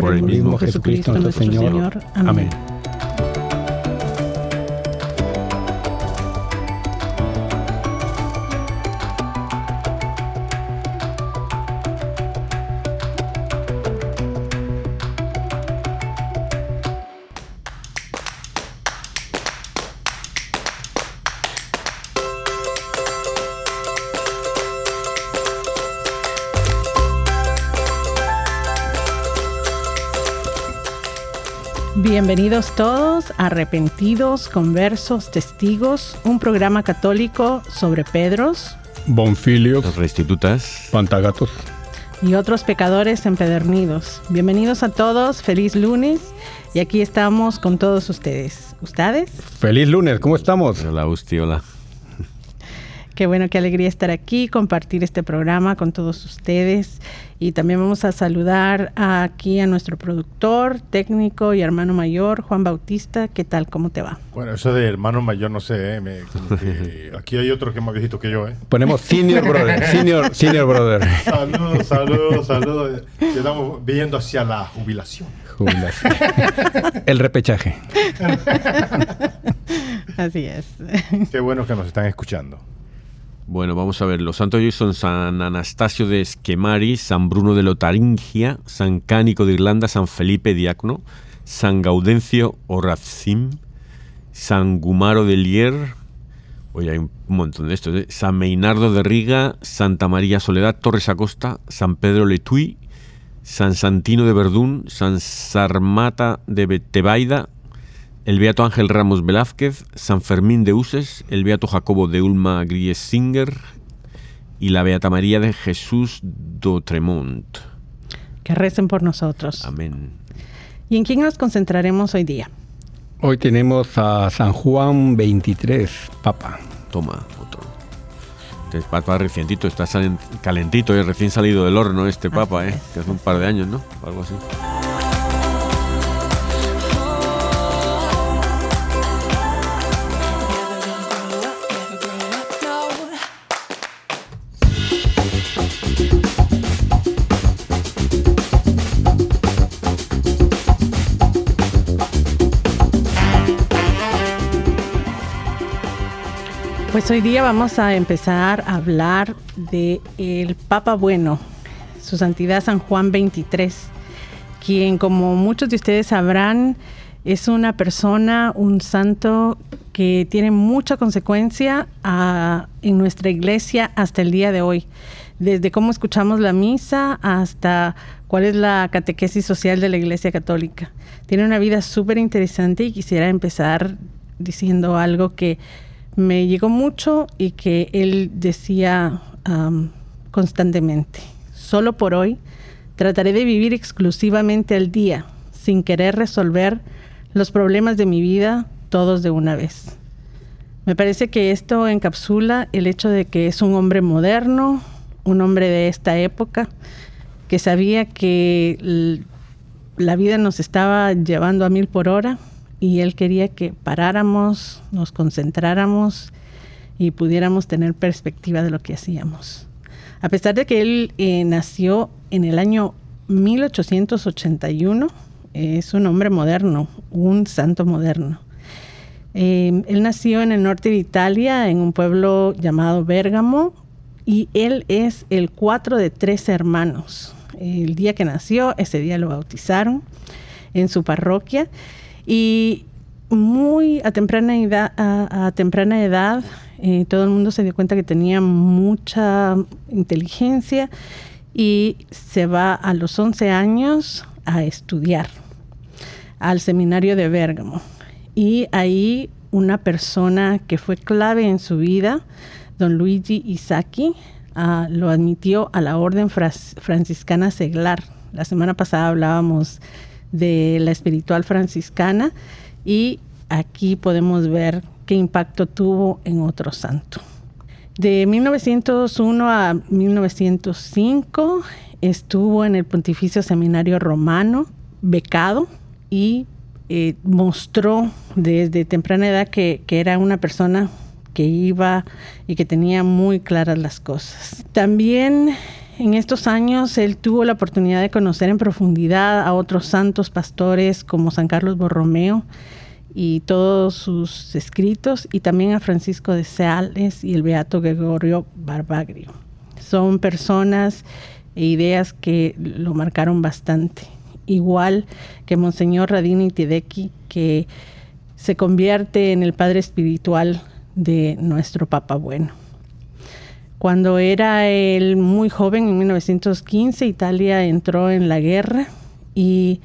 por, el mismo Jesucristo nuestro Señor. Amén. Bienvenidos todos, arrepentidos, conversos, testigos, un programa católico sobre Pedros, Bonfilios, restitutas, Pantagatos y otros pecadores empedernidos. Bienvenidos a todos, feliz lunes y aquí estamos con todos ustedes. ¿Ustedes? Feliz lunes, ¿cómo estamos? Hola, Usti, hola. Qué bueno, qué alegría estar aquí, compartir este programa con todos ustedes. Y también vamos a saludar aquí a nuestro productor, técnico y hermano mayor, Juan Bautista. ¿Qué tal? ¿Cómo te va? Bueno, eso de hermano mayor, no sé. ¿eh? aquí hay otro que es más viejito que yo. ¿eh? Ponemos senior brother. Senior, senior brother. Saludos, saludos, saludos. Estamos viendo hacia la jubilación. Jubilación. El repechaje. Así es. Qué bueno que nos están escuchando. Bueno, vamos a ver. Los santos hoy son San Anastasio de Esquemari, San Bruno de Lotaringia, San Cánico de Irlanda, San Felipe Diácono, San Gaudencio Orazim, San Gumaro de Lier, hoy hay un montón de estos, ¿eh? San Meinardo de Riga, Santa María Soledad, Torres Acosta, San Pedro Letuy, San Santino de Verdún, San Sarmata de Tebaida, el Beato Ángel Ramos Velázquez, San Fermín de Uses, el Beato Jacobo de Ulma Griesinger y la Beata María de Jesús do Tremont. Que recen por nosotros. Amén. ¿Y en quién nos concentraremos hoy día? Hoy tenemos a San Juan 23, Papa. Toma, otro. Este es Papa recientito, está calentito, es recién salido del horno este Papa, ¿eh? que hace un par de años, ¿no? Algo así. Pues hoy día vamos a empezar a hablar de el Papa Bueno, su Santidad San Juan 23, quien como muchos de ustedes sabrán es una persona, un santo que tiene mucha consecuencia ah, en nuestra iglesia hasta el día de hoy. Desde cómo escuchamos la misa hasta cuál es la catequesis social de la iglesia católica. Tiene una vida súper interesante y quisiera empezar diciendo algo que me llegó mucho y que él decía constantemente, solo por hoy trataré de vivir exclusivamente al día, sin querer resolver los problemas de mi vida todos de una vez. Me parece que esto encapsula el hecho de que es un hombre moderno, un hombre de esta época, que sabía que la vida nos estaba llevando a mil por hora y él quería que paráramos, nos concentráramos y pudiéramos tener perspectiva de lo que hacíamos. A pesar de que él eh, nació en el año 1881, es un hombre moderno, un santo moderno. Eh, él nació en el norte de Italia, en un pueblo llamado Bérgamo, y él es el cuatro de tres hermanos. El día que nació, ese día lo bautizaron en su parroquia y muy a temprana edad, a, temprana edad eh, todo el mundo se dio cuenta que tenía mucha inteligencia y se va a los 11 años a estudiar al seminario de Bérgamo. Y ahí una persona que fue clave en su vida, don Luigi Isaki, ah, lo admitió a la orden franciscana seglar. La semana pasada hablábamos de la espiritual franciscana y aquí podemos ver qué impacto tuvo en otro santo. De 1901 a 1905 estuvo en el Pontificio Seminario Romano, becado, y eh, mostró desde temprana edad que, que era una persona que iba y que tenía muy claras las cosas. También en estos años él tuvo la oportunidad de conocer en profundidad a otros santos pastores como San Carlos Borromeo y todos sus escritos y también a Francisco de Sales y el Beato Gregorio Barbagrio. Son personas e ideas que lo marcaron bastante. Igual que Monseñor Radini Tidecki, que se convierte en el padre espiritual de nuestro Papa Bueno. Cuando era él muy joven, en 1915, Italia entró en la guerra y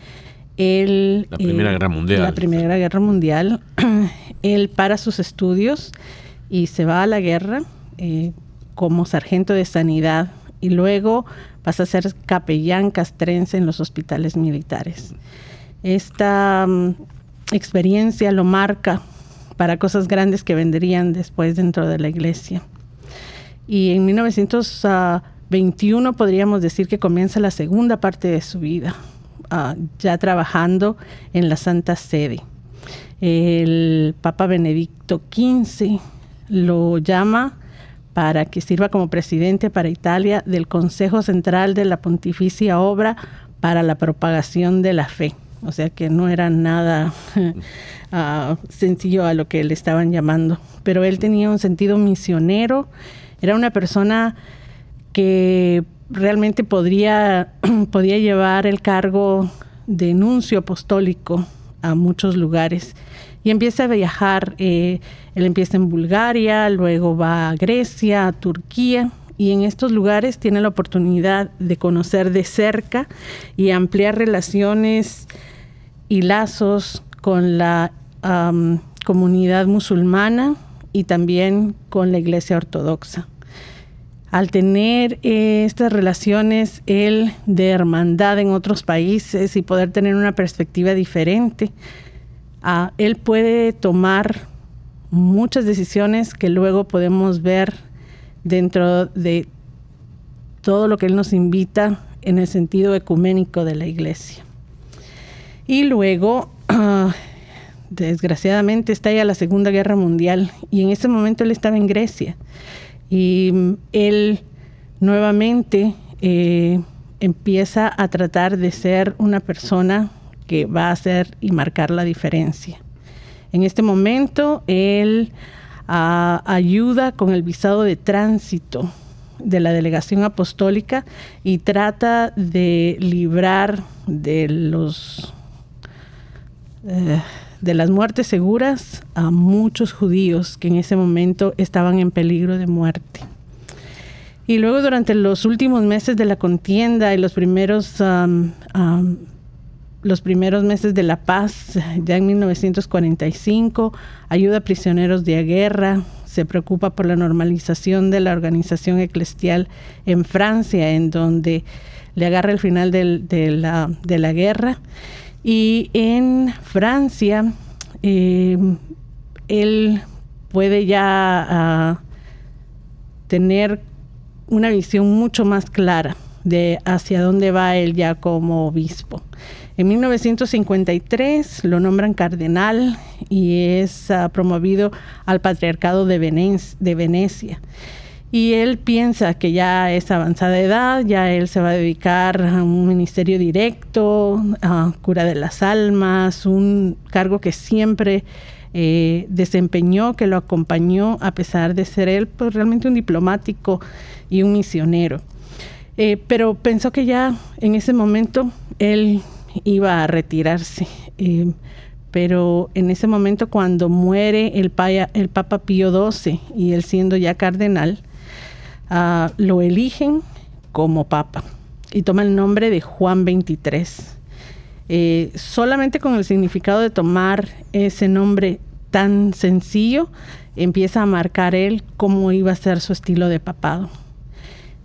él... La Primera eh, Guerra Mundial. La Primera Guerra Mundial. él para sus estudios y se va a la guerra eh, como sargento de sanidad y luego pasa a ser capellán castrense en los hospitales militares. Esta mm, experiencia lo marca para cosas grandes que vendrían después dentro de la iglesia. Y en 1921 podríamos decir que comienza la segunda parte de su vida, ah, ya trabajando en la Santa Sede. El Papa Benedicto XV lo llama para que sirva como presidente para Italia del Consejo Central de la Pontificia Obra para la Propagación de la Fe. O sea que no era nada ah, sencillo a lo que le estaban llamando. Pero él tenía un sentido misionero era una persona que realmente podría, podía llevar el cargo de nuncio apostólico a muchos lugares. Y empieza a viajar, eh, él empieza en Bulgaria, luego va a Grecia, a Turquía, y en estos lugares tiene la oportunidad de conocer de cerca y ampliar relaciones y lazos con la comunidad musulmana y también con la Iglesia Ortodoxa. Al tener eh, estas relaciones, él de hermandad en otros países y poder tener una perspectiva diferente, él puede tomar muchas decisiones que luego podemos ver dentro de todo lo que él nos invita en el sentido ecuménico de la iglesia. Y luego, ah, desgraciadamente está ya la Segunda Guerra Mundial y en ese momento él estaba en Grecia y él nuevamente eh, empieza a tratar de ser una persona que va a hacer y marcar la diferencia. En este momento él ah, ayuda con el visado de tránsito de la delegación apostólica y trata de librar de los eh, de las muertes seguras a muchos judíos que en ese momento estaban en peligro de muerte. Y luego durante los últimos meses de la contienda y los primeros, los primeros meses de la paz, ya en 1945, ayuda a prisioneros de guerra, se preocupa por la normalización de la organización eclesial en Francia, en donde le agarra el final de, la, de la guerra y en Francia, eh, él puede ya ah, tener una visión mucho más clara de hacia dónde va él ya como obispo. En 1953 lo nombran cardenal y es ah, promovido al patriarcado de Venecia. Y él piensa que ya es avanzada edad, ya él se va a dedicar a un ministerio directo, a cura de las almas, un cargo que siempre eh, desempeñó, que lo acompañó a pesar de ser él pues, realmente un diplomático y un misionero. Eh, pero pensó que ya en ese momento él iba a retirarse. Eh, pero en ese momento cuando muere el, el Papa Pío XII y él siendo ya cardenal, ah, lo eligen como Papa y toma el nombre de Juan XXIII. Eh, solamente con el significado de tomar ese nombre tan sencillo, empieza a marcar él cómo iba a ser su estilo de papado.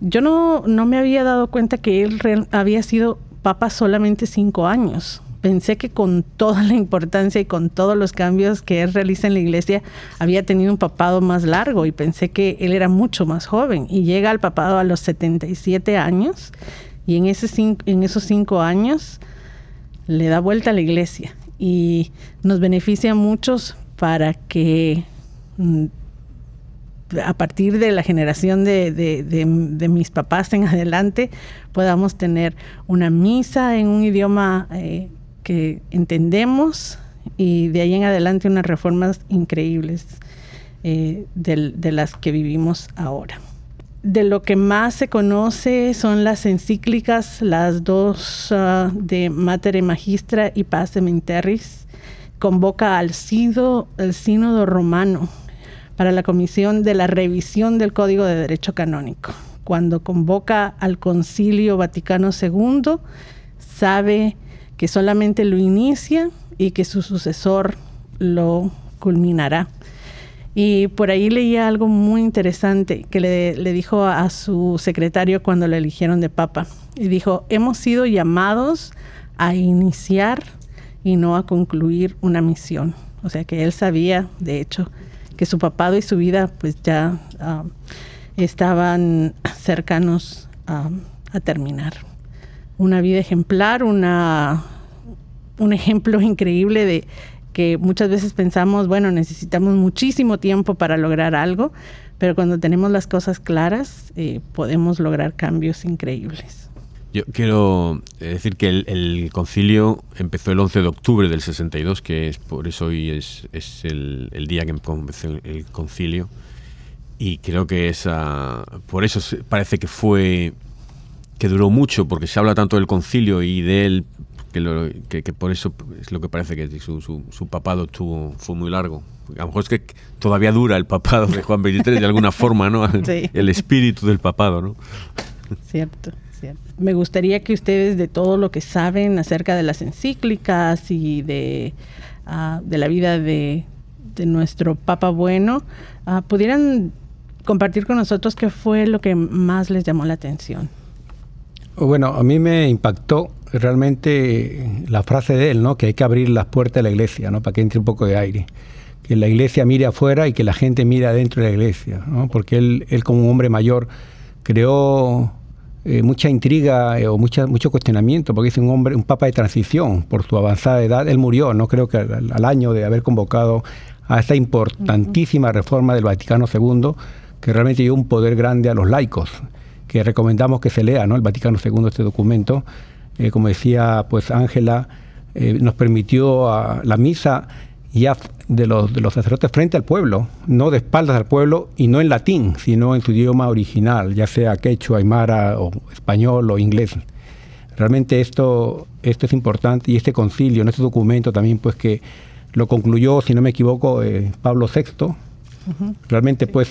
Yo no, no me había dado cuenta que él había sido papa solamente cinco años. Pensé que con toda la importancia y con todos los cambios que él realiza en la iglesia, había tenido un papado más largo y pensé que él era mucho más joven. Y llega al papado a los 77 años y en, ese en esos cinco años le da vuelta a la iglesia y nos beneficia a muchos para que mm, a partir de la generación de, mis papás en adelante podamos tener una misa en un idioma eh, que entendemos y de ahí en adelante unas reformas increíbles eh, de, las que vivimos ahora. De lo que más se conoce son las encíclicas, las dos ah, de Mater Magistra y Paz Menterris. Convoca al, Sido, el Sínodo Romano para la Comisión de la Revisión del Código de Derecho Canónico. Cuando convoca al Concilio Vaticano II, sabe que solamente lo inicia y que su sucesor lo culminará. Y por ahí leía algo muy interesante que le, le, dijo a su secretario cuando lo eligieron de papa. Y dijo, hemos sido llamados a iniciar y no a concluir una misión. O sea que él sabía, de hecho, que su papado y su vida pues ya ah, estaban cercanos a terminar. Una vida ejemplar, una, un ejemplo increíble de que muchas veces pensamos, bueno, necesitamos muchísimo tiempo para lograr algo, pero cuando tenemos las cosas claras eh, podemos lograr cambios increíbles. Yo quiero decir que el, concilio empezó el 11 de octubre del 62, que es por eso hoy es, es el, el, día que empezó el concilio. Y creo que esa, por eso parece que fue, que duró mucho, porque se habla tanto del concilio y de él, que, que, por eso es lo que parece que su, su, papado tuvo, fue muy largo. A lo mejor es que todavía dura el papado de Juan XXIII de alguna forma, ¿no? El espíritu del papado, ¿no? Cierto. Me gustaría que ustedes de todo lo que saben acerca de las encíclicas y de, ah, de la vida de, nuestro Papa Bueno, ah, pudieran compartir con nosotros qué fue lo que más les llamó la atención. Bueno, a mí me impactó realmente la frase de él, ¿no? Que hay que abrir las puertas de la iglesia, ¿no? Para que entre un poco de aire. Que la iglesia mire afuera y que la gente mire adentro de la iglesia, ¿no? Porque él, él como un hombre mayor creó eh, mucha intriga eh, o mucha, mucho cuestionamiento, porque es un hombre, un papa de transición por su avanzada edad. Él murió, no creo que al, año de haber convocado a esta importantísima reforma del Vaticano II, que realmente dio un poder grande a los laicos, que recomendamos que se lea, ¿no? El Vaticano II, este documento. Eh, como decía pues Ángela, nos permitió a la misa ya de los, de los sacerdotes frente al pueblo, no de espaldas al pueblo y no en latín, sino en su idioma original, ya sea quechua, aymara o español o inglés. Realmente esto, esto es importante y este concilio, en este documento también pues que lo concluyó, si no me equivoco, eh, Pablo VI, realmente pues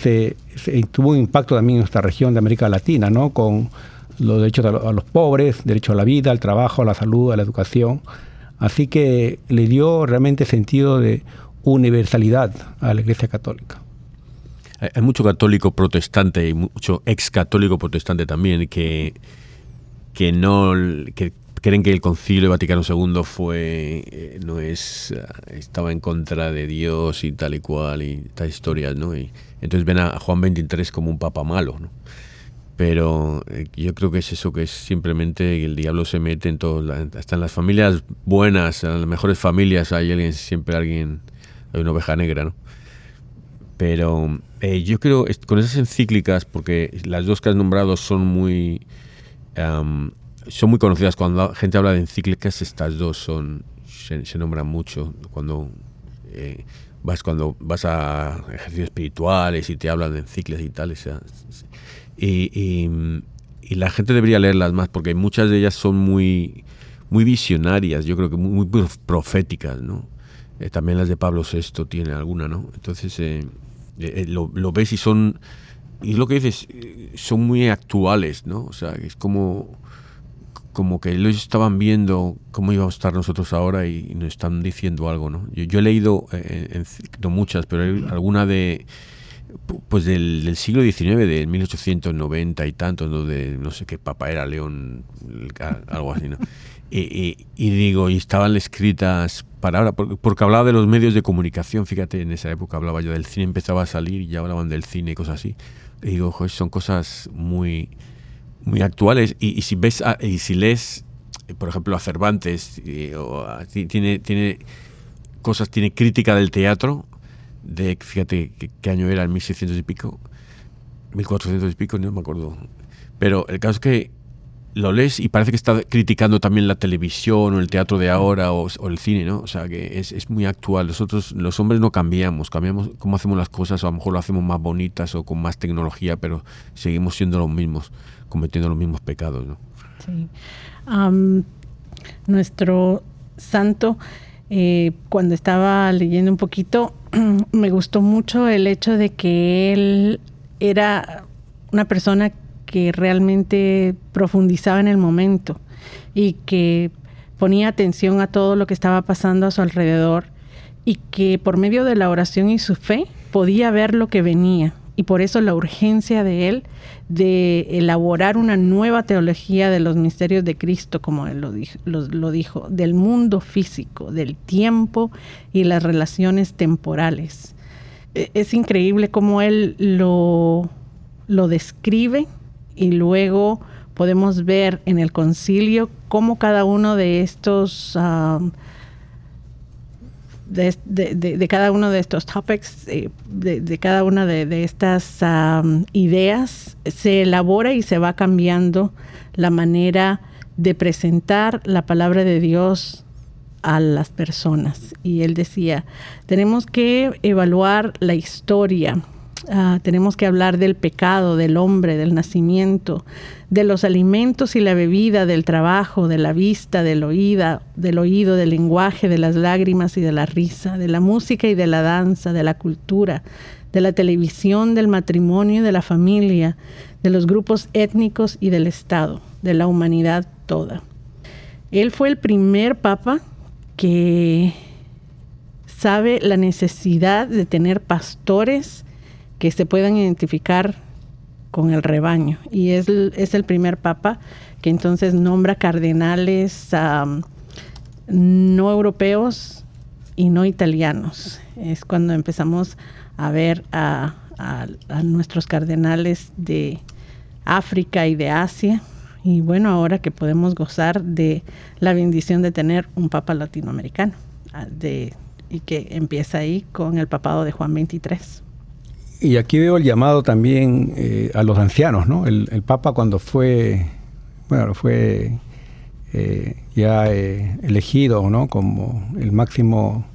tuvo un impacto también en nuestra región de América Latina, ¿no? Con los derechos a los pobres, derecho a la vida, al trabajo, a la salud, a la educación. Así que le dio realmente sentido de universalidad a la Iglesia Católica. Hay mucho católico protestante y mucho ex católico protestante también que, que no creen que el Concilio Vaticano II fue eh, no es eh, estaba en contra de Dios y tal y cual y tal historias, ¿no? Y entonces ven a Juan XXIII como un papa malo, ¿no? pero eh, yo creo que es eso que es simplemente el diablo se mete en todo, hasta en las familias buenas, en las mejores familias hay alguien, siempre alguien, hay una oveja negra, ¿no? Pero yo creo, con esas encíclicas, porque las dos que has nombrado son muy, son muy conocidas, cuando la gente habla de encíclicas, estas dos son, se, nombran mucho, cuando... Eh, vas cuando vas a ejercicios espirituales y te hablan de encíclicas y tal, sea, y, la gente debería leerlas más porque muchas de ellas son muy, muy visionarias, yo creo que muy, proféticas, ¿no? Eh, también las de Pablo VI tiene alguna, ¿no? Entonces eh, eh, lo, ves y son, y lo que dices, son muy actuales, ¿no? O sea, es como, como que ellos estaban viendo cómo íbamos a estar nosotros ahora y, nos están diciendo algo, ¿no? Yo, he leído, no muchas, pero alguna de pues del, siglo XIX, de 1890 y tanto, donde no sé qué papa era, León, algo así, ¿no? Y, digo, y estaban escritas para ahora, porque, hablaba de los medios de comunicación, fíjate, en esa época hablaba yo del cine, empezaba a salir y ya hablaban del cine y cosas así. Y digo, joder, son cosas muy, muy actuales. Y, si ves, y si lees, por ejemplo, a Cervantes, tiene, tiene cosas, tiene crítica del teatro, de, fíjate qué, año era, en 1600 y pico, 1400 y pico, no me acuerdo. Pero el caso es que lo lees y parece que está criticando también la televisión o el teatro de ahora o, el cine, ¿no? O sea, que es, es, muy actual. Nosotros, los hombres, no cambiamos, cambiamos cómo hacemos las cosas, o a lo mejor lo hacemos más bonitas o con más tecnología, pero seguimos siendo los mismos, cometiendo los mismos pecados, ¿no? Sí. nuestro santo, eh, cuando estaba leyendo un poquito, me gustó mucho el hecho de que él era una persona que realmente profundizaba en el momento y que ponía atención a todo lo que estaba pasando a su alrededor y que por medio de la oración y su fe podía ver lo que venía y por eso la urgencia de él de elaborar una nueva teología de los misterios de Cristo, como él lo dijo, lo, dijo, del mundo físico, del tiempo y las relaciones temporales. E, es increíble cómo él lo, lo describe y luego podemos ver en el concilio cómo cada uno de estos ah, de, cada uno de estos topics, eh, de, cada una de, estas ideas, se elabora y se va cambiando la manera de presentar la palabra de Dios a las personas. Y él decía, tenemos que evaluar la historia, Ah, tenemos que hablar del pecado, del hombre, del nacimiento, de los alimentos y la bebida, del trabajo, de la vista, del oído, del oído, del lenguaje, de las lágrimas y de la risa, de la música y de la danza, de la cultura, de la televisión, del matrimonio, de la familia, de los grupos étnicos y del Estado, de la humanidad toda. Él fue el primer papa que sabe la necesidad de tener pastores que se puedan identificar con el rebaño. Y es, es el primer papa que entonces nombra cardenales no europeos y no italianos. Es cuando empezamos a ver a, nuestros cardenales de África y de Asia. Y bueno, ahora que podemos gozar de la bendición de tener un papa latinoamericano de, y que empieza ahí con el papado de Juan 23. Y aquí veo el llamado también eh, a los ancianos, ¿no? El, Papa cuando fue, bueno, fue eh, ya eh, elegido, ¿no? Como el máximo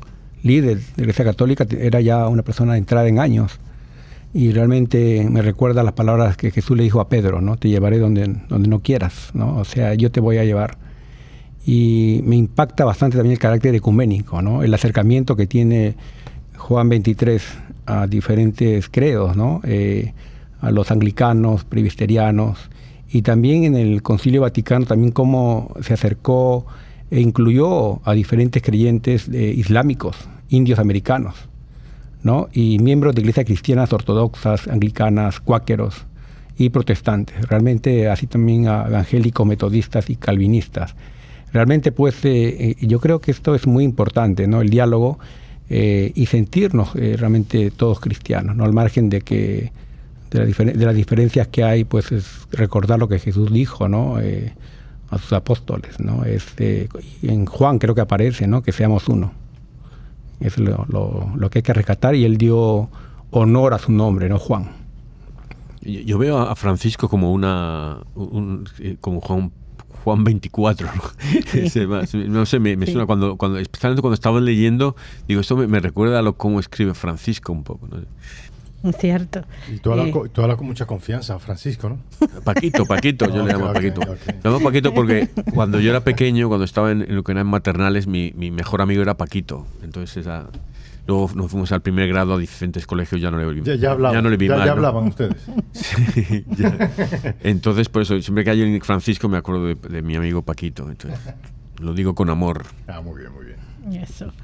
líder de la Iglesia Católica, era ya una persona entrada en años. Y realmente me recuerda las palabras que Jesús le dijo a Pedro, ¿no? Te llevaré donde, donde no quieras, ¿no? O sea, yo te voy a llevar. Y me impacta bastante también el carácter ecuménico, ¿no? El acercamiento que tiene Juan 23 a diferentes credos, ¿no? Eh, a los anglicanos, presbiterianos, y también en el Concilio Vaticano, también cómo se acercó e incluyó a diferentes creyentes eh, islámicos, indios americanos, ¿no? y miembros de iglesias cristianas ortodoxas, anglicanas, cuáqueros y protestantes, realmente así también a evangélicos, metodistas y calvinistas. Realmente, pues, eh, yo creo que esto es muy importante, ¿no? El diálogo eh, y sentirnos eh, realmente todos cristianos, ¿no? al margen de que de, las diferencias que hay, pues es recordar lo que Jesús dijo, ¿no? Eh, a sus apóstoles, ¿no? Este, en Juan creo que aparece, ¿no? Que seamos uno. Es lo, lo, que hay que rescatar y él dio honor a su nombre, ¿no? Juan. Yo veo a Francisco como una, eh, como Juan Juan 24, ¿no? sé, me, suena cuando, cuando, especialmente cuando estaba leyendo, digo, esto me, recuerda a lo cómo escribe Francisco un poco, ¿no? Cierto. Y tú hablas, con mucha confianza, Francisco, ¿no? Paquito, Paquito, yo le llamo Paquito. Le llamo Paquito porque cuando yo era pequeño, cuando estaba en, lo que eran maternales, mi, mi, mejor amigo era Paquito. Entonces esa, Luego nos fuimos al primer grado a diferentes colegios, ya no le vi, ya, ya, hablaban, no le vi ya, ya hablaban ustedes. sí, Entonces, por eso, siempre que hay en Francisco me acuerdo de, mi amigo Paquito. Entonces, lo digo con amor. Ah, muy bien, muy bien. Eso.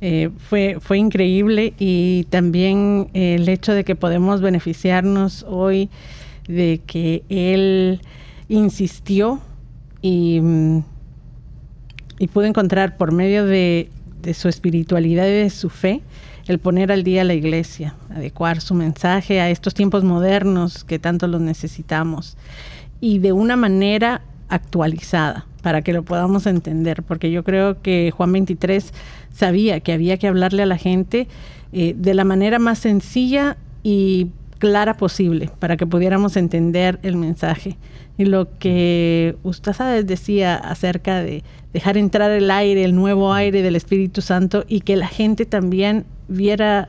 Eh, fue, fue increíble y también el hecho de que podemos beneficiarnos hoy de que él insistió y, mm, y pudo encontrar por medio de, de su espiritualidad y de su fe, el poner al día la iglesia, adecuar su mensaje a estos tiempos modernos que tanto los necesitamos y de una manera actualizada para que lo podamos entender, porque yo creo que Juan 23 sabía que había que hablarle a la gente eh, de la manera más sencilla y clara posible para que pudiéramos entender el mensaje. Y lo que usted decía acerca de dejar entrar el aire, el nuevo aire del Espíritu Santo y que la gente también viera,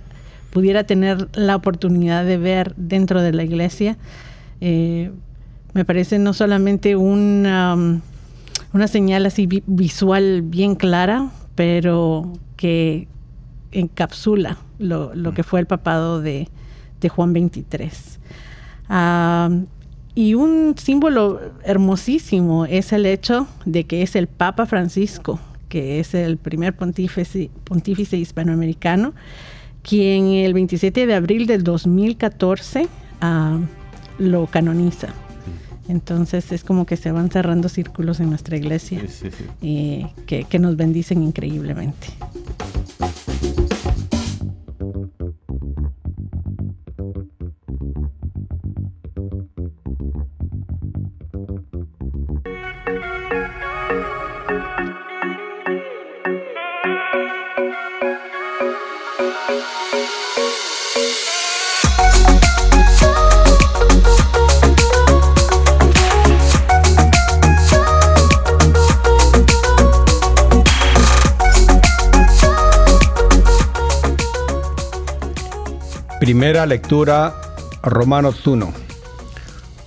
pudiera tener la oportunidad de ver dentro de la iglesia, eh, me parece no solamente una, um, una señal así visual bien clara, pero que encapsula lo, lo que fue el papado de, de Juan 23. y un símbolo hermosísimo es el hecho de que es el Papa Francisco, que es el primer pontífice, pontífice hispanoamericano, quien el 27 de abril del 2014 lo canoniza. Entonces es como que se van cerrando círculos en nuestra iglesia y que, que nos bendicen increíblemente. Primera lectura, Romanos 1.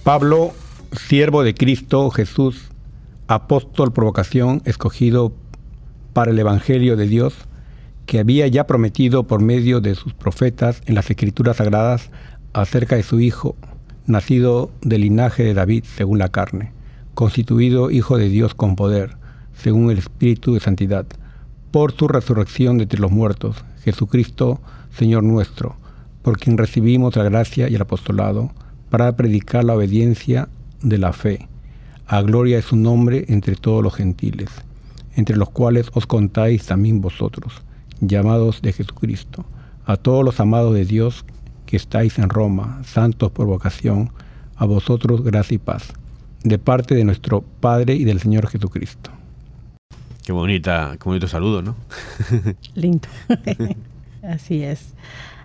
Pablo, siervo de Cristo Jesús, apóstol por vocación, escogido para el Evangelio de Dios, que había ya prometido por medio de sus profetas en las Escrituras Sagradas acerca de su Hijo, nacido del linaje de David según la carne, constituido Hijo de Dios con poder, según el Espíritu de Santidad, por su resurrección de entre los muertos, Jesucristo, Señor nuestro, por quien recibimos la gracia y el apostolado para predicar la obediencia de la fe, a gloria de su nombre entre todos los gentiles, entre los cuales os contáis también vosotros, llamados de Jesucristo, a todos los amados de Dios que estáis en Roma, santos por vocación, a vosotros gracia y paz, de parte de nuestro Padre y del Señor Jesucristo. Qué bonita, qué bonito saludo, ¿no? Lindo. Así es.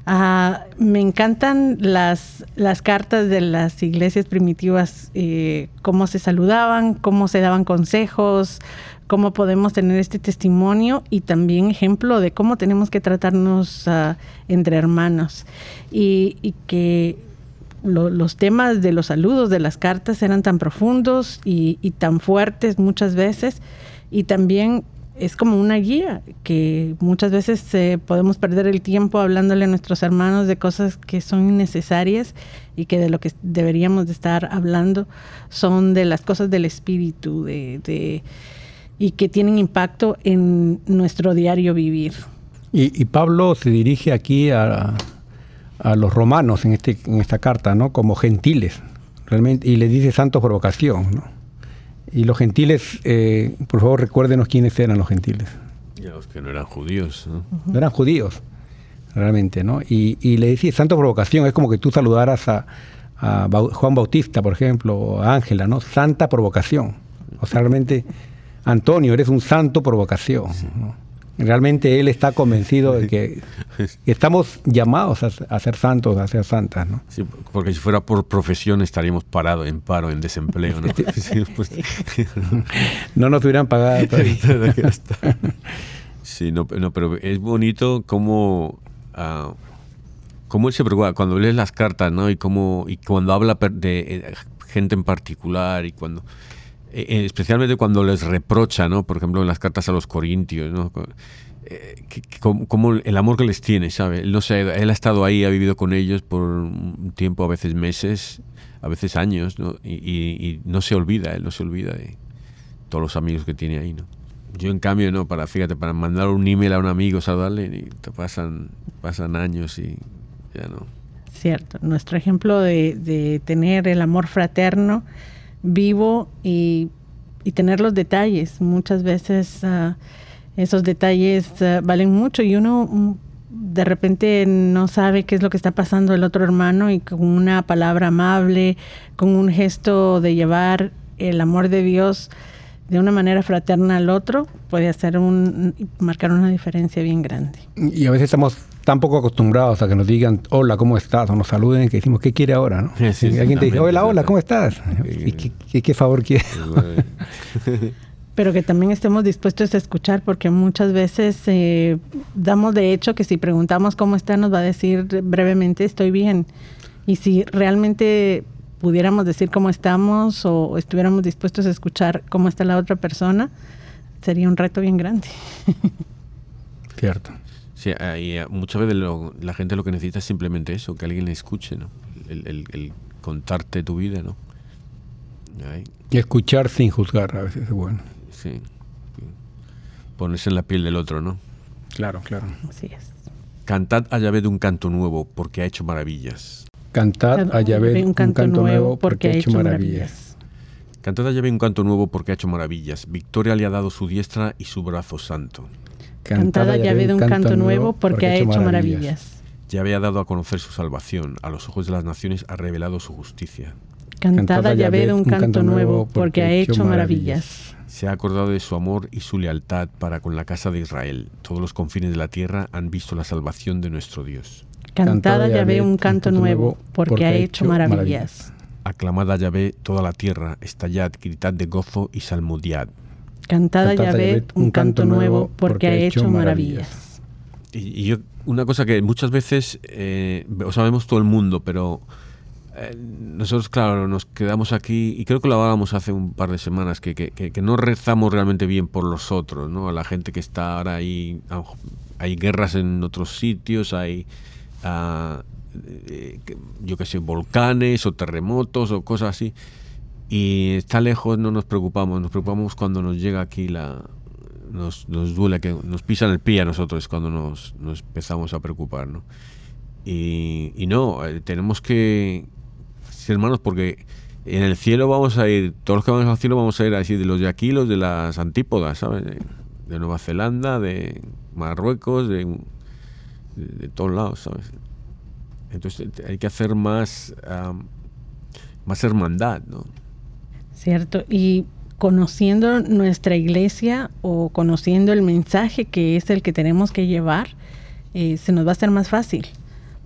Me encantan las, las cartas de las iglesias primitivas, eh, cómo se saludaban, cómo se daban consejos, cómo podemos tener este testimonio y también ejemplo de cómo tenemos que tratarnos ah, entre hermanos. Y, que los temas de los saludos, de las cartas eran tan profundos y, y tan fuertes muchas veces y también es como una guía que muchas veces eh, podemos perder el tiempo hablándole a nuestros hermanos de cosas que son innecesarias y que de lo que deberíamos de estar hablando son de las cosas del espíritu de, y que tienen impacto en nuestro diario vivir. Y, Pablo se dirige aquí a, a, los romanos en, este, en esta carta, ¿no? Como gentiles, realmente, y le dice santos por vocación, ¿no? Y los gentiles, eh, por favor recuérdenos quiénes eran los gentiles. Ya, los que no eran judíos. No, no eran judíos, realmente, ¿no? Y, y le decía, santo provocación, es como que tú saludaras a, a Juan Bautista, por ejemplo, o a Ángela, ¿no? Santa provocación. O sea, realmente, Antonio, eres un santo por vocación. Realmente él está convencido de que estamos llamados a, ser santos, a ser santas, ¿no? Sí, porque si fuera por profesión estaríamos parados en paro, en desempleo, ¿no? Pues, no nos hubieran pagado. sí, no, pero es bonito cómo, uh, cómo él se preocupa cuando lees las cartas, ¿no? Y cómo y cuando habla de eh, gente en particular y cuando eh, eh, especialmente cuando les reprocha, ¿no? Por ejemplo, en las cartas a los corintios, ¿no? Eh, como, el amor que les tiene, ¿sabe? Él, no sé, él ha estado ahí, ha vivido con ellos por un tiempo, a veces meses, a veces años, ¿no? Y, no se olvida, él no se olvida de todos los amigos que tiene ahí, ¿no? Yo en cambio, no, para, fíjate, para mandar un email a un amigo, saludarle, y te pasan, pasan años y ya no. Cierto, nuestro ejemplo de, de tener el amor fraterno vivo y, tener los detalles. Muchas veces ah, esos detalles ah, valen mucho y uno mm, de repente no sabe qué es lo que está pasando el otro hermano y con una palabra amable, con un gesto de llevar el amor de Dios de una manera fraterna al otro, puede hacer un marcar una diferencia bien grande. Y a veces estamos tan poco acostumbrados a que nos digan hola, ¿cómo estás? o nos saluden que decimos, ¿qué quiere ahora? ¿no? alguien te dice, hola, hola, ¿cómo estás? ¿Y qué, favor quiere? Pero que también estemos dispuestos a escuchar, porque muchas veces eh, damos de hecho que si preguntamos cómo está, nos va a decir brevemente, estoy bien. Y si realmente pudiéramos decir cómo estamos o estuviéramos dispuestos a escuchar cómo está la otra persona, sería un reto bien grande. Cierto. Sí, y eh, muchas veces la gente lo que necesita es simplemente eso, que alguien le escuche, ¿no? El, contarte tu vida, ¿no? Y escuchar sin juzgar a veces es bueno. Sí. Ponerse en la piel del otro, ¿no? Claro, claro. Así es. Cantad a Yahvé de un canto nuevo, porque ha hecho maravillas. Cantad a Yahvé de un canto, nuevo, porque, ha hecho maravillas. Cantad a Yahvé un canto nuevo, porque ha hecho maravillas. Victoria le ha dado su diestra y su brazo santo. Cantada ya de un canto nuevo porque, ha hecho maravillas. Ya había dado a conocer su salvación, a los ojos de las naciones ha revelado su justicia. Cantada ya un canto nuevo porque ha hecho maravillas. Se ha acordado de su amor y su lealtad para con la casa de Israel. Todos los confines de la tierra han visto la salvación de nuestro Dios. Cantada Yahvé un canto nuevo porque ha hecho maravillas. Aclamad a Yahvé toda la tierra, estallad, gritad de gozo y salmodiad. Cantada Yahvé un canto nuevo porque ha hecho maravillas. Y, yo, una cosa que muchas veces eh, sabemos todo el mundo, pero eh, nosotros, claro, nos quedamos aquí, y creo que lo hablábamos hace un par de semanas, que, que, no rezamos realmente bien por los otros, ¿no? A la gente que está ahora ahí, hay guerras en otros sitios, hay, ah, eh, yo qué sé, volcanes o terremotos o cosas así y está lejos no nos preocupamos, nos preocupamos cuando nos llega aquí la... Nos, nos duele, que nos pisan el pie a nosotros cuando nos, empezamos a preocupar. Y, no, eh, tenemos que ser hermanos porque en el cielo vamos a ir, todos los que vamos al cielo vamos a ir así, de los de aquí, los de las antípodas, ¿sabes? De, Nueva Zelanda, de Marruecos, de, de, todos lados, ¿sabes? Entonces hay que hacer más, más hermandad, ¿no? ¿cierto? Y conociendo nuestra iglesia o conociendo el mensaje que es el que tenemos que llevar, eh, se nos va a hacer más fácil.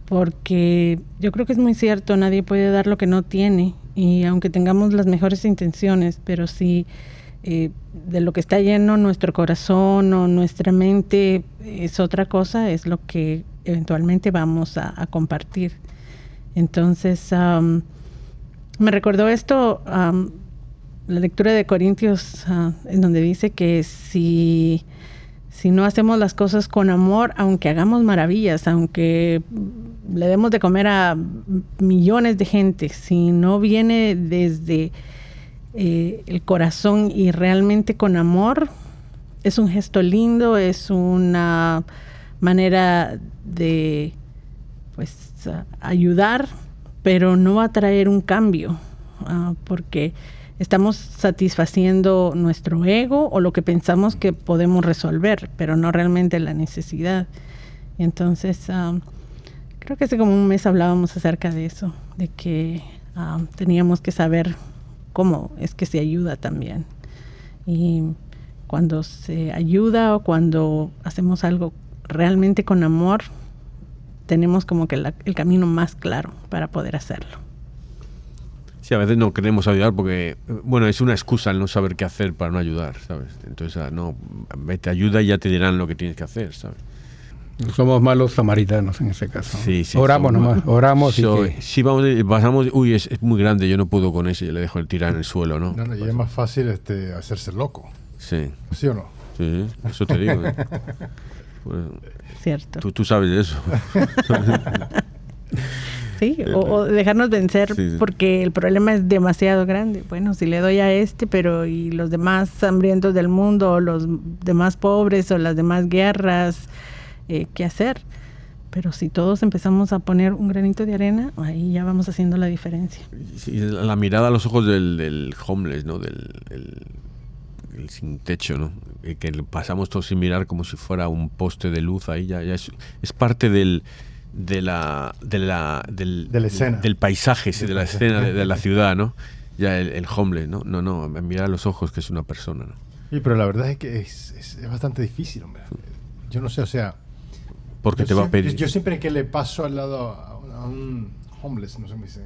Porque yo creo que es muy cierto, nadie puede dar lo que no tiene. Y aunque tengamos las mejores intenciones, pero si eh, de lo que está lleno nuestro corazón o nuestra mente es otra cosa, es lo que eventualmente vamos a, compartir. Entonces, me recordó esto la lectura de Corintios, ah, en donde dice que si, si no hacemos las cosas con amor, aunque hagamos maravillas, aunque le demos de comer a millones de gente, si no viene desde eh, el corazón y realmente con amor, es un gesto lindo, es una manera de pues ayudar, pero no va a traer un cambio, ah, porque estamos satisfaciendo nuestro ego o lo que pensamos que podemos resolver, pero no realmente la necesidad. entonces, creo que hace como un mes hablábamos acerca de eso, de que ah, teníamos que saber cómo es que se ayuda también. Y cuando se ayuda o cuando hacemos algo realmente con amor, tenemos como que el camino más claro para poder hacerlo. Sí, a veces no queremos ayudar porque, bueno, es una excusa el no saber qué hacer para no ayudar, ¿sabes? Entonces, ah, no, te ayuda y ya te dirán lo que tienes que hacer, ¿sabes? Somos malos samaritanos en ese caso. Sí, sí, oramos nomás, oramos y Sí, vamos, pasamos, uy, es, muy grande, yo no puedo con eso, yo le dejo el tirar en el suelo, ¿no? No, no, y es más fácil este, hacerse loco. Sí. ¿Sí o no? Sí, eso te digo. ¿eh? Pues, Cierto. Tú, tú sabes eso. sí, o, dejarnos vencer porque el problema es demasiado grande. Bueno, si le doy a este, pero y los demás hambrientos del mundo, o los demás pobres, o las demás guerras, eh, ¿qué hacer? Pero si todos empezamos a poner un granito de arena, ahí ya vamos haciendo la diferencia. la mirada a los ojos del, homeless, ¿no? Del sin techo, ¿no? Que pasamos todos sin mirar como si fuera un poste de luz ahí, ya, es, parte del, de la, de la, del, del paisaje, de la escena de, la ciudad, ¿no? Ya el, homeless, ¿no? No, no, mirar a los ojos que es una persona, ¿no? Sí, pero la verdad es que es, es, bastante difícil, hombre. Yo no sé, o sea... Porque te va a pedir... Yo siempre que le paso al lado a un, homeless, no sé cómo dice...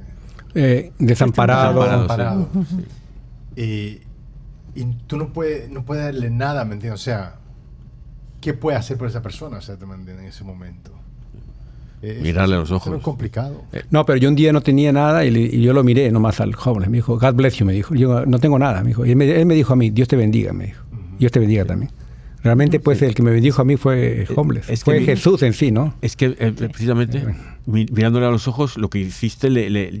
Eh, desamparado. desamparado. y y tú no puedes, no puedes darle nada, ¿me entiendes? O sea, ¿qué puede hacer por esa persona, o sea, en ese momento? Mirarle a los ojos. Es complicado. Eh, no, pero yo un día no tenía nada y, yo lo miré nomás al joven. Me dijo, God bless you, me dijo. Yo no tengo nada, me dijo. Y él me, dijo a mí, Dios te bendiga, me dijo. Dios te bendiga también. Realmente, pues, el que me bendijo a mí fue homeless. Es fue Jesús en sí, ¿no? Es que, eh, precisamente, mirándole a los ojos, lo que hiciste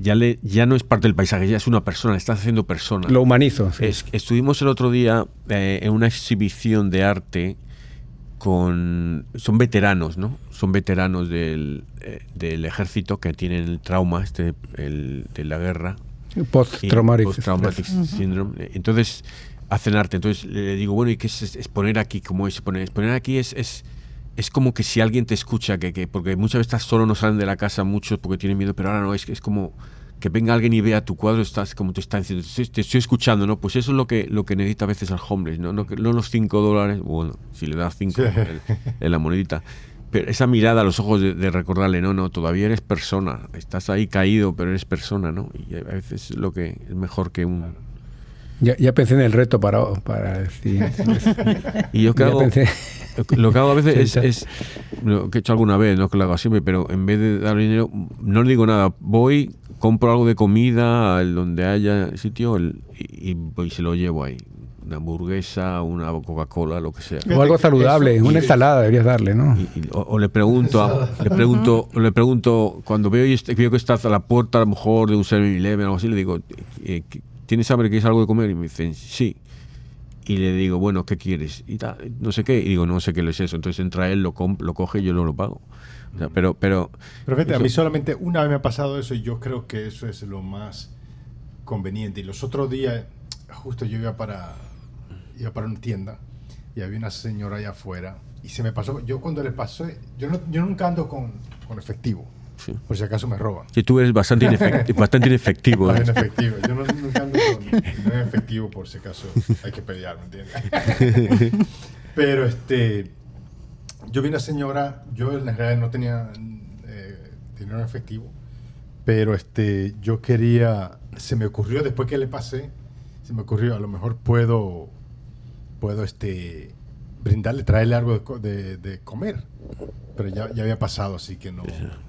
ya, le, ya no es parte del paisaje, ya es una persona, le estás haciendo persona. Lo humanizo. estuvimos el otro día eh, en una exhibición de arte con... Son veteranos, ¿no? Son veteranos del, eh, del ejército que tienen el trauma este, el, de la guerra. Post-traumatic syndrome. Entonces hacen arte. Entonces le digo, bueno, ¿y qué es exponer aquí? ¿Cómo es exponer? Exponer aquí es, es, es como que si alguien te escucha, que, que, porque muchas veces estás solo, no salen de la casa muchos porque tienen miedo, pero ahora no, es, es como que venga alguien y vea tu cuadro, estás como te está diciendo, te estoy escuchando, ¿no? Pues eso es lo que, lo que necesita a veces al homeless, ¿no? No, no los cinco dólares, bueno, si le das cinco en, la monedita, pero esa mirada a los ojos de, recordarle, no, no, todavía eres persona, estás ahí caído, pero eres persona, ¿no? Y a veces es lo que es mejor que un ya, ya, pensé en el reto para, para decir. y yo que hago, lo que hago a veces es, lo que he hecho alguna vez, no que lo hago siempre, pero en vez de dar dinero, no le digo nada. Voy, compro algo de comida donde haya sitio y, se lo llevo ahí. Una hamburguesa, una Coca-Cola, lo que sea. O algo saludable, una ensalada deberías darle, ¿no? o, le pregunto, le pregunto, le pregunto cuando veo, veo que está a la puerta a lo mejor de un 7-Eleven o algo así, le digo, eh, ¿tienes hambre? ¿Quieres algo de comer? Y me dicen, sí. Y le digo, bueno, ¿qué quieres? Y no sé qué. Y digo, no sé qué es eso. Entonces entra él, lo, lo coge y yo no lo pago. pero, pero, pero fíjate, a mí solamente una vez me ha pasado eso y yo creo que eso es lo más conveniente. Y los otros días, justo yo iba para, iba para una tienda y había una señora allá afuera y se me pasó. Yo cuando le pasó, yo, no, yo nunca ando con, con efectivo. Por si acaso me roban. Sí, tú eres bastante, inefectivo. bastante inefectivo. ¿eh? inefectivo. Yo no, nunca ando con, efectivo por si acaso hay que pelear, ¿me entiendes? Pero este, yo vi una señora, yo en realidad no tenía eh, dinero en efectivo, pero este, yo quería, se me ocurrió después que le pasé, se me ocurrió, a lo mejor puedo, puedo este, brindarle, traerle algo de, de, comer. Pero ya, ya, había pasado, así que no.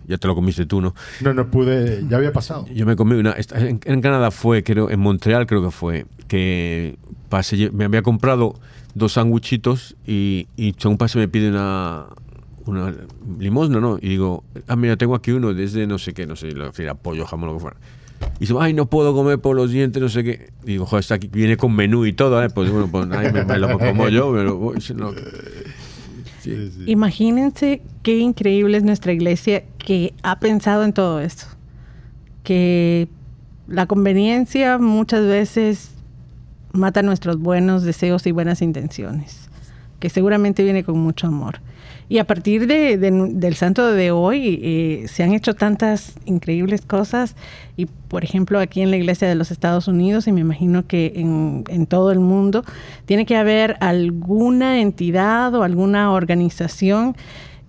Ya te lo comiste tú, ¿no? No, no pude, ya había pasado. Yo me comí una. En, Canadá fue, creo, en Montreal creo que fue, que pasé, me había comprado dos sándwichitos y, y según pase me pide una, una limosna, ¿no? Y digo, ah, mira, tengo aquí uno desde no sé qué, no sé, lo, pollo, jamón, lo que fuera. Y dice, ay, no puedo comer por los dientes, no sé qué. Y digo, joder, está aquí, viene con menú y todo, ¿eh? Pues bueno, pues ay, me, lo como yo, pero no. Imagínense qué increíble es nuestra iglesia que ha pensado en todo esto. Que la conveniencia muchas veces mata nuestros buenos deseos y buenas intenciones, que seguramente viene con mucho amor. Y a partir de, del santo de hoy eh, se han hecho tantas increíbles cosas. Y por ejemplo aquí en la iglesia de los Estados Unidos y me imagino que en, en todo el mundo tiene que haber alguna entidad o alguna organización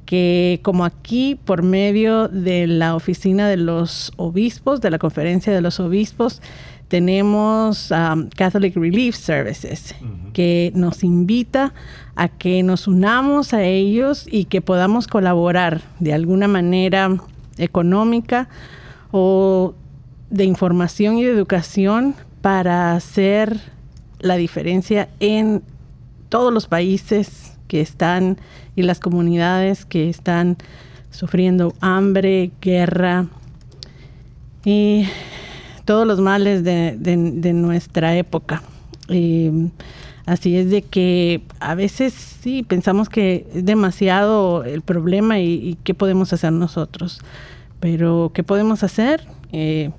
que como aquí por medio de la oficina de los obispos, de la conferencia de los obispos, tenemos um, Catholic Relief Services, que nos invita a que nos unamos a ellos y que podamos colaborar de alguna manera económica o de información y de educación para hacer la diferencia en todos los países que están y las comunidades que están sufriendo hambre, guerra. Y todos los males de, nuestra época. así es de que a veces sí pensamos que es demasiado el problema y, qué podemos hacer nosotros. Pero ¿qué podemos hacer? Eh,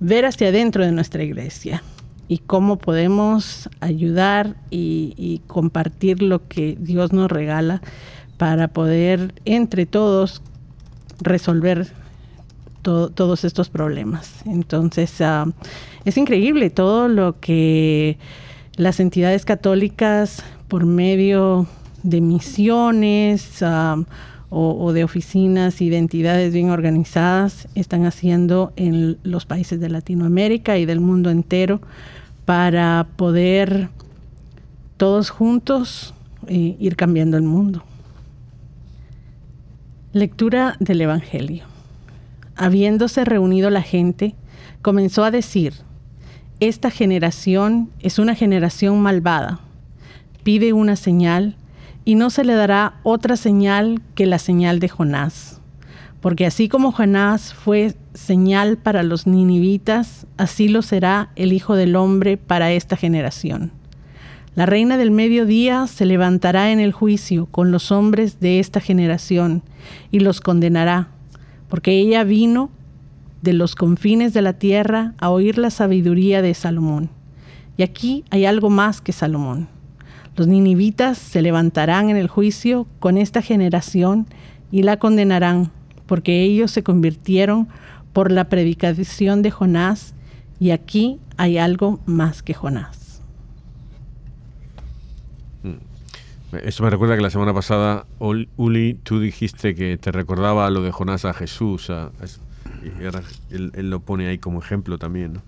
ver hacia adentro de nuestra iglesia y cómo podemos ayudar y, compartir lo que Dios nos regala para poder entre todos resolver todos estos problemas. Entonces, ah, es increíble todo lo que las entidades católicas por medio de misiones ah, o, de oficinas y de entidades bien organizadas están haciendo en los países de Latinoamérica y del mundo entero para poder todos juntos eh, ir cambiando el mundo. Lectura del Evangelio. Habiéndose reunido la gente, comenzó a decir, esta generación es una generación malvada. Pide una señal y no se le dará otra señal que la señal de Jonás. Porque así como Jonás fue señal para los ninivitas, así lo será el Hijo del Hombre para esta generación. La reina del mediodía se levantará en el juicio con los hombres de esta generación y los condenará, porque ella vino de los confines de la tierra a oír la sabiduría de Salomón. Y aquí hay algo más que Salomón. Los ninivitas se levantarán en el juicio con esta generación y la condenarán porque ellos se convirtieron por la predicación de Jonás y aquí hay algo más que Jonás. Eso me recuerda que la semana pasada, Uli, tú dijiste que te recordaba lo de Jonás a Jesús. y ahora él, lo pone ahí como ejemplo también, ¿no?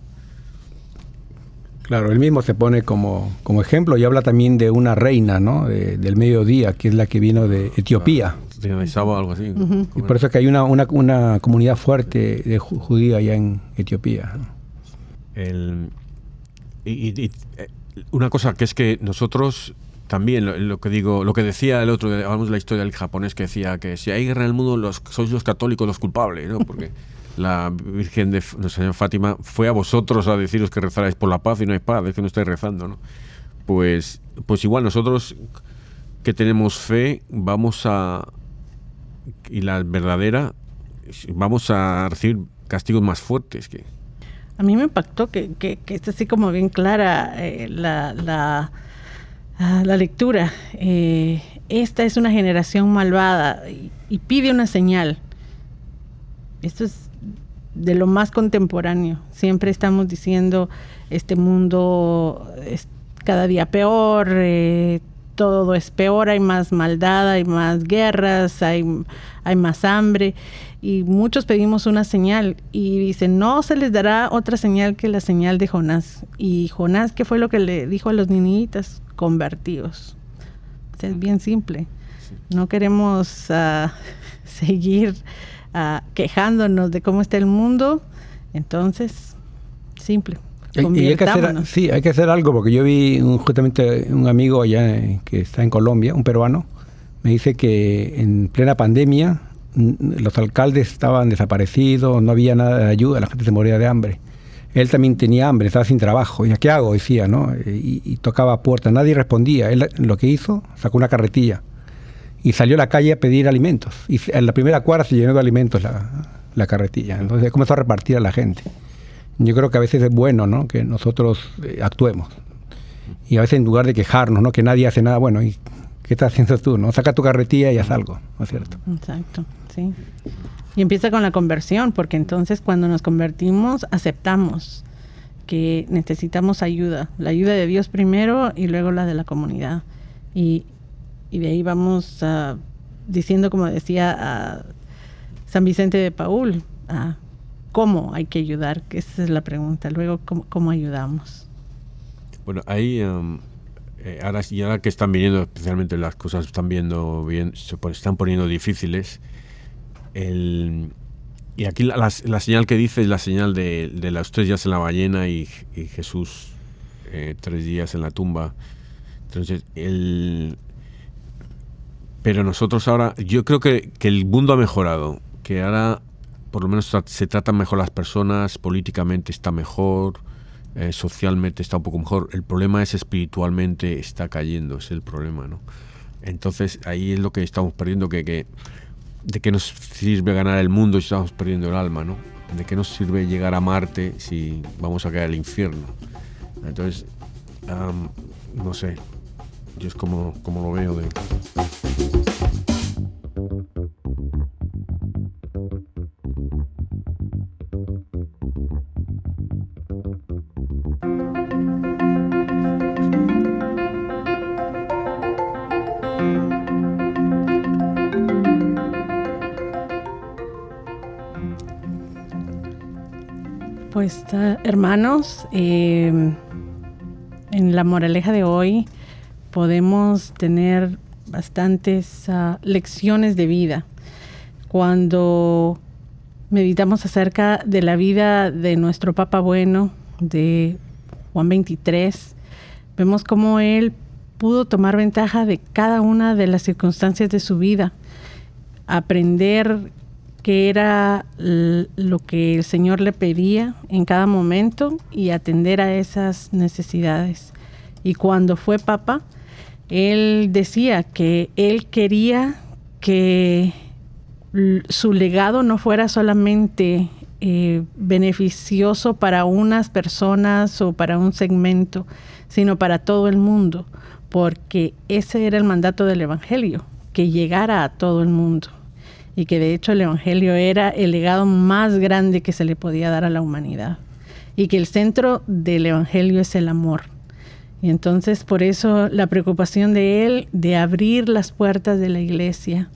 Claro, él mismo se pone como, como ejemplo y habla también de una reina, ¿no? del mediodía, que es la que vino de Etiopía algo así. Y por eso que hay una, una, una comunidad fuerte de judía allá en Etiopía. El, y, eh, una cosa que es que nosotros también lo, que digo, lo que decía el otro, hablamos de la historia del japonés que decía que si hay guerra en el mundo, los, sois los católicos los culpables, ¿no? Porque la Virgen de Nuestra Fátima fue a vosotros a deciros que rezarais por la paz y no hay paz, es que no estáis rezando, ¿no? Pues, pues igual nosotros que tenemos fe vamos a, y la verdadera, vamos a recibir castigos más fuertes que... A mí me impactó que, que, que está así como bien clara eh, la, la, ah, la, lectura. Eh, esta es una generación malvada y, pide una señal. Esto es de lo más contemporáneo. Siempre estamos diciendo, este mundo es cada día peor, eh, todo es peor, hay más maldad, hay más guerras, hay, hay más hambre. Y muchos pedimos una señal y dicen, no se les dará otra señal que la señal de Jonás. Y Jonás, ¿qué fue lo que le dijo a los niñitas? Convertidos. es bien simple. No queremos ah, seguir ah, quejándonos de cómo está el mundo. Entonces, simple. Y hay que hacer, sí, hay que hacer algo, porque yo vi justamente un amigo allá que está en Colombia, un peruano, me dice que en plena pandemia los alcaldes estaban desaparecidos, no había nada de ayuda, la gente se moría de hambre. Él también tenía hambre, estaba sin trabajo. ¿Y qué hago? Decía, ¿no? Y, tocaba puertas, nadie respondía. Él lo que hizo, sacó una carretilla y salió a la calle a pedir alimentos. Y en la primera cuadra se llenó de alimentos la, la carretilla. Entonces comenzó a repartir a la gente yo creo que a veces es bueno ¿no? que nosotros eh, actuemos. Y a veces en lugar de quejarnos, ¿no? que nadie hace nada, bueno, y ¿Qué estás haciendo tú? ¿no? Saca tu carretilla y haz algo, ¿no es cierto? Exacto, sí. Y empieza con la conversión, porque entonces cuando nos convertimos aceptamos que necesitamos ayuda, la ayuda de Dios primero y luego la de la comunidad. Y, y de ahí vamos uh, diciendo, como decía San Vicente de Paul, uh, cómo hay que ayudar, esa es la pregunta. Luego, ¿cómo, cómo ayudamos? Bueno, ahí, um, eh, ahora, y ahora que están viniendo, especialmente las cosas están viendo bien, se están poniendo difíciles, el y aquí la, la, señal que dice es la señal de, de los tres días en la ballena y, y Jesús eh, tres días en la tumba. Entonces, el, pero nosotros ahora, yo creo que, que, el mundo ha mejorado, que ahora por lo menos se tratan mejor las personas, políticamente está mejor, eh, socialmente está un poco mejor. El problema es espiritualmente está cayendo, es el problema, ¿no? Entonces ahí es lo que estamos perdiendo, que, que ¿de qué nos sirve ganar el mundo si estamos perdiendo el alma, ¿no? ¿De qué nos sirve llegar a Marte si vamos a caer al infierno? Entonces, no sé, yo es como, como lo veo de... Hermanos, eh, en la moraleja de hoy podemos tener bastantes uh, lecciones de vida. Cuando meditamos acerca de la vida de nuestro Papa Bueno, de Juan 23, vemos cómo él pudo tomar ventaja de cada una de las circunstancias de su vida, aprender que era lo que el Señor le pedía en cada momento y atender a esas necesidades. Y cuando fue papa, él decía que él quería que su legado no fuera solamente eh, beneficioso para unas personas o para un segmento, sino para todo el mundo, porque ese era el mandato del Evangelio, que llegara a todo el mundo y que de hecho el Evangelio era el legado más grande que se le podía dar a la humanidad y que el centro del Evangelio es el amor. Y entonces por eso la preocupación de él de abrir las puertas de la iglesia,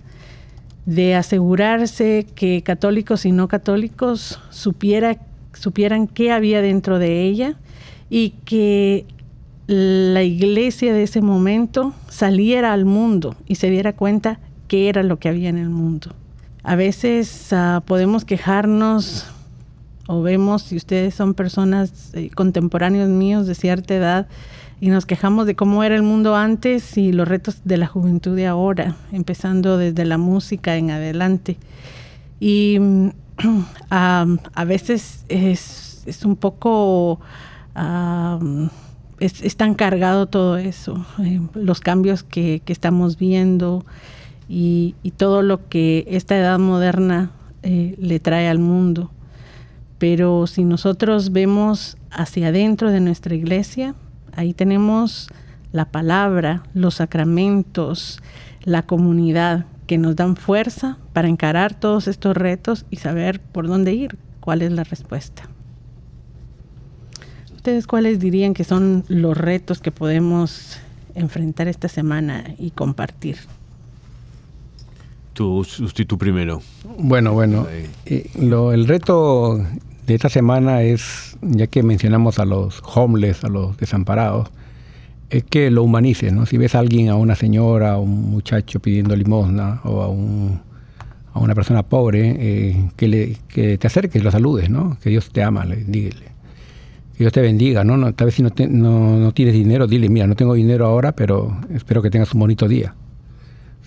de asegurarse que católicos y no católicos supiera, supieran qué había dentro de ella y que la iglesia de ese momento saliera al mundo y se diera cuenta qué era lo que había en el mundo. A veces uh, podemos quejarnos o vemos si ustedes son personas eh, contemporáneos míos de cierta edad y nos quejamos de cómo era el mundo antes y los retos de la juventud de ahora, empezando desde la música en adelante. Y um, a veces es, un poco... Es, es, tan cargado todo eso, eh, los cambios que, que estamos viendo, y, todo lo que esta edad moderna eh, le trae al mundo. Pero si nosotros vemos hacia adentro de nuestra iglesia, ahí tenemos la palabra, los sacramentos, la comunidad que nos dan fuerza para encarar todos estos retos y saber por dónde ir, cuál es la respuesta. ¿Ustedes cuáles dirían que son los retos que podemos enfrentar esta semana y compartir? Tú primero. Bueno, bueno. Eh, lo, el reto de esta semana es, ya que mencionamos a los homeless, a los desamparados, es que lo humanices, ¿no? Si ves a alguien, a una señora, a un muchacho pidiendo limosna o a, un, a una persona pobre, eh, que, le, que te acerques, lo saludes, ¿no? Que Dios te ama, le, dígale. Que Dios te bendiga, ¿no? no tal vez si no, no, no tienes dinero, dile, mira, no tengo dinero ahora, pero espero que tengas un bonito día.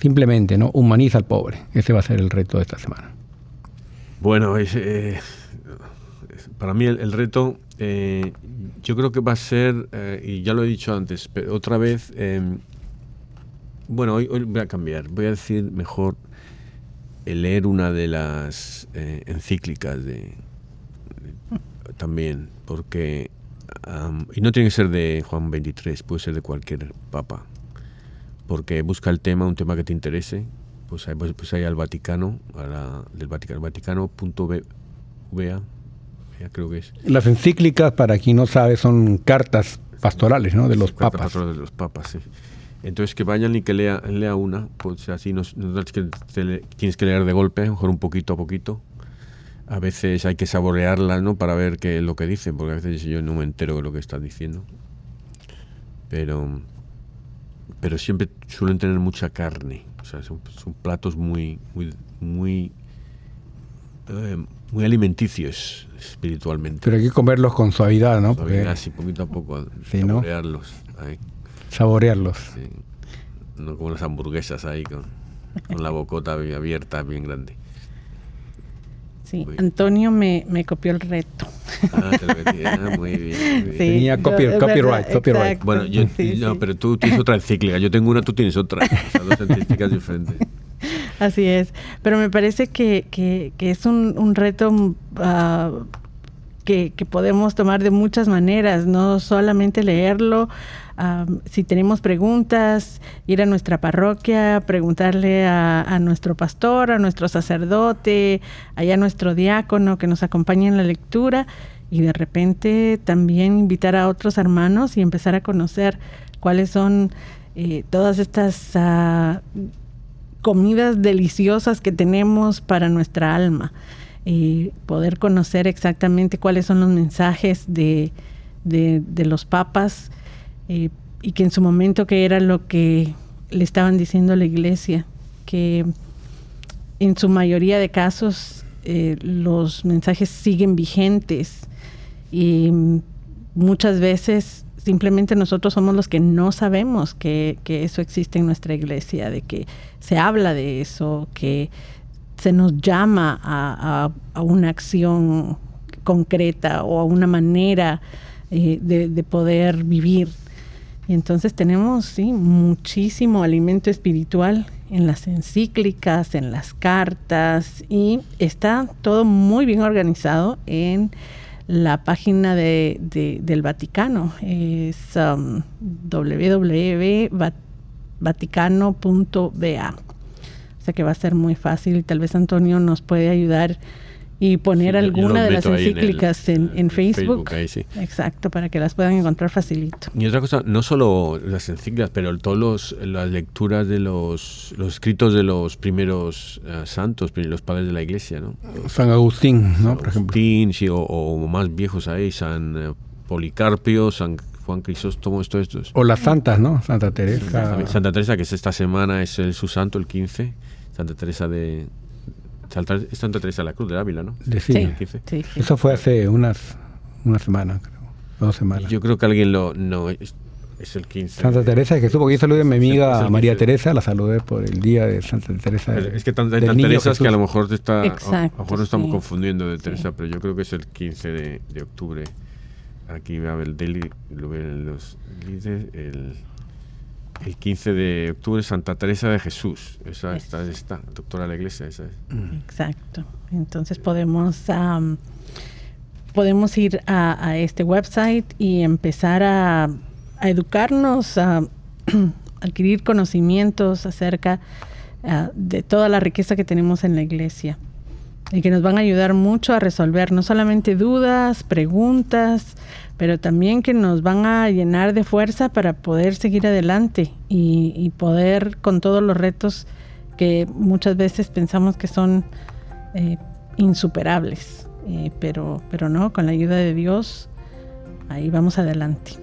Simplemente, ¿no? Humaniza al pobre. Ese va a ser el reto de esta semana. Bueno, eh, para mí el, reto, eh, yo creo que va a ser, eh, y ya lo he dicho antes, pero otra vez, em, bueno, hoy, voy a cambiar, voy a decir mejor leer una de las encíclicas de, también, porque, y no tiene que ser de Juan 23, puede ser de cualquier papa porque busca el tema, un tema que te interese, pues ahí, pues, pues ahí al Vaticano, a la, del Vaticano, vaticano.va, creo que es. Las encíclicas, para quien no sabe, son cartas pastorales, ¿no? De los papas. Pastorales de los papas, sí. Entonces que vayan y que lea, lea una, pues así no, no que tienes que leer de golpe, mejor un poquito a poquito. A veces hay que saborearla, ¿no? Para ver qué es lo que dicen, porque a veces yo no me entero de lo que están diciendo. Pero, pero siempre suelen tener mucha carne. O sea, son, platos muy, muy, muy, eh, muy alimenticios espiritualmente. Pero hay que comerlos con suavidad, ¿no? Suavidad, así poquito a poco, saborearlos. Saborearlos. No como las hamburguesas ahí con, la bocota abierta, bien grande. Sí, Antonio me, me, copió el reto. Ah, te lo metí. Ah, muy bien. Tenía copyright, copyright. Bueno, yo, no, pero tú tienes otra encíclica. Yo tengo una, tú tienes otra. O sea, dos encíclicas diferentes. Así es. Pero me parece que, que, que es un, un reto uh, que, que, podemos tomar de muchas maneras, no solamente leerlo. Si tenemos preguntas, ir a nuestra parroquia, preguntarle a, nuestro pastor, a nuestro sacerdote, allá a nuestro diácono que nos acompañe en la lectura y de repente también invitar a otros hermanos y empezar a conocer cuáles son eh, todas estas uh, comidas deliciosas que tenemos para nuestra alma. Y poder conocer exactamente cuáles son los mensajes de, de, los papas eh, y que en su momento que era lo que le estaban diciendo a la iglesia, que en su mayoría de casos eh, los mensajes siguen vigentes y muchas veces simplemente nosotros somos los que no sabemos que, que, eso existe en nuestra iglesia, de que se habla de eso, que se nos llama a, a, una acción concreta o a una manera eh, de, de, poder vivir. Y entonces tenemos sí, muchísimo alimento espiritual en las encíclicas, en las cartas y está todo muy bien organizado en la página de, de, del Vaticano. Es um, www.vaticano.va. O sea que va a ser muy fácil tal vez Antonio nos puede ayudar y poner alguna de las encíclicas en, en, Facebook. Exacto, para que las puedan encontrar facilito. Y otra cosa, no solo las encíclicas, pero todas las lecturas de los, los escritos de los primeros uh, santos, los padres de la iglesia, ¿no? San Agustín, ¿no? Por ejemplo. Agustín, sí, o, o, más viejos ahí, San uh, Policarpio, San Juan Crisóstomo, esto, estos. O las santas, ¿no? Santa Teresa. Santa Teresa, que es esta semana, es el, su santo, el 15. Santa Teresa de, Santa Teresa de la Cruz de Ávila, ¿no? sí, sí, Eso fue hace unas una semana, creo. Dos semanas. Yo creo que alguien lo. No, es, el 15. Santa Teresa de Jesús, porque yo saludé a mi amiga María Teresa, la saludé por el día de Santa Teresa. es que tantas Teresas que a lo mejor te está. Exacto, a, lo mejor nos estamos confundiendo de Teresa, pero yo creo que es el 15 de, de octubre. Aquí va a ver el Daily, lo ven los líderes, el el 15 de octubre, Santa Teresa de Jesús. Esa está, esta, doctora de la iglesia, esa es. Exacto. Entonces podemos, podemos ir a, este website y empezar a, educarnos, a adquirir conocimientos acerca ah, de toda la riqueza que tenemos en la iglesia y que nos van a ayudar mucho a resolver no solamente dudas, preguntas, pero también que nos van a llenar de fuerza para poder seguir adelante y, poder con todos los retos que muchas veces pensamos que son eh, insuperables, eh, pero, pero no, con la ayuda de Dios, ahí vamos adelante.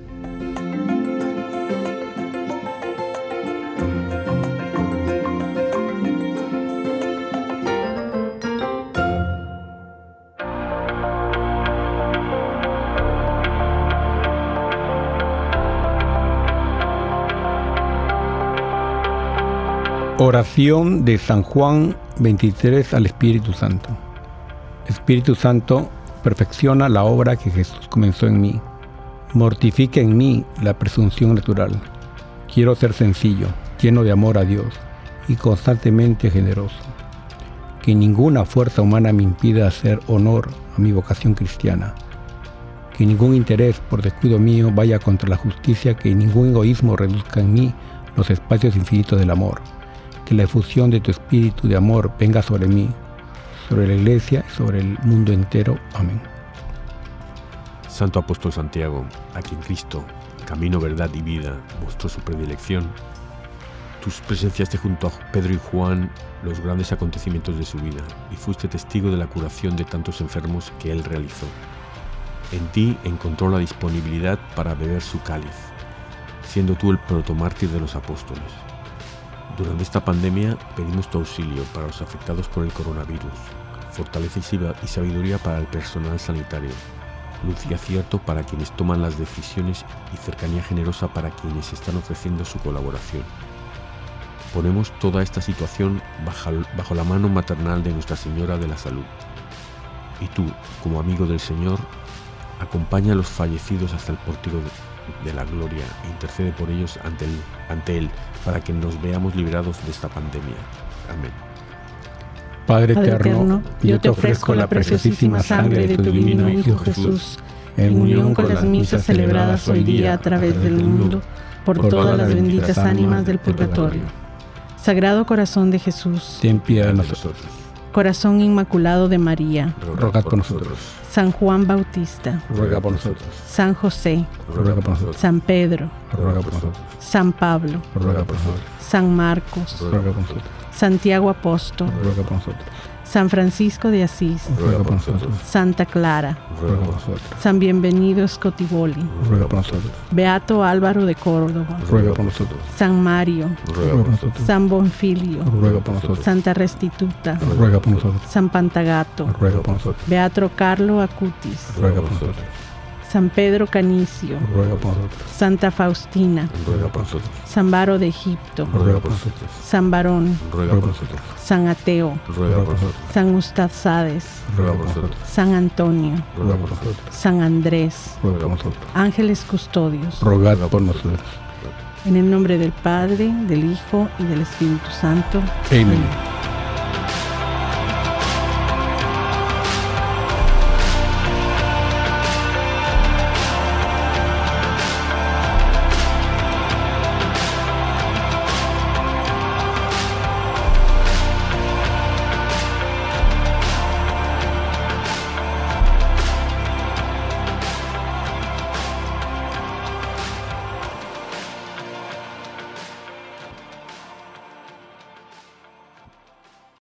Oración de San Juan 23 al Espíritu Santo. Espíritu Santo, perfecciona la obra que Jesús comenzó en mí. Mortifica en mí la presunción natural. Quiero ser sencillo, lleno de amor a Dios y constantemente generoso. Que ninguna fuerza humana me impida hacer honor a mi vocación cristiana. Que ningún interés por descuido mío vaya contra la justicia, que ningún egoísmo reduzca en mí los espacios infinitos del amor. Que la efusión de tu espíritu de amor venga sobre mí, sobre la iglesia y sobre el mundo entero. Amén. Santo Apóstol Santiago, a quien Cristo, camino, verdad y vida, mostró su predilección, Tus presenciaste junto a Pedro y Juan los grandes acontecimientos de su vida y fuiste testigo de la curación de tantos enfermos que él realizó. En ti encontró la disponibilidad para beber su cáliz, siendo tú el protomártir de los apóstoles. Durante esta pandemia pedimos tu auxilio para los afectados por el coronavirus, fortaleza y sabiduría para el personal sanitario, luz y acierto para quienes toman las decisiones y cercanía generosa para quienes están ofreciendo su colaboración. Ponemos toda esta situación bajo, la mano maternal de Nuestra Señora de la Salud. Y tú, como amigo del Señor, acompaña a los fallecidos hasta el portero de, la gloria e intercede por ellos ante él, ante él para que nos veamos liberados de esta pandemia. Amén. Padre, eterno, yo te ofrezco la preciosísima sangre de tu divino Hijo Jesús, en unión con las misas celebradas hoy día a través del mundo, por todas las benditas ánimas del purgatorio Sagrado Corazón de Jesús, ten piedad de nosotros. Corazón Inmaculado de María, ruega por nosotros. San Juan Bautista, ruega por nosotros. San José, ruega por nosotros. San Pedro, ruega por nosotros. San Pablo, ruega por nosotros. San Marcos, ruega por nosotros. Santiago Apóstol, ruega por nosotros. San Francisco de Asís, ruega por nosotros. Santa Clara, ruega por nosotros. San Bienvenido Scotiboli, ruega por nosotros. Beato Álvaro de Córdoba, ruega por nosotros. San Mario, ruega por nosotros. San Bonfilio, ruega por nosotros. Santa Restituta, ruega por nosotros. San Pantagato, ruega por nosotros. Beato Carlo Acutis, ruega por nosotros. San Pedro Canicio, ruega por nosotros. Santa Faustina, ruega por nosotros. San Baro de Egipto, ruega por nosotros. San Barón, ruega por nosotros. San Ateo, ruega por nosotros. San Ustad Sades, ruega por nosotros. San Antonio, ruega por nosotros. San Andrés, ruega por nosotros. Ángeles Custodios, rogad por nosotros. En el nombre del Padre, del Hijo y del Espíritu Santo. Amén.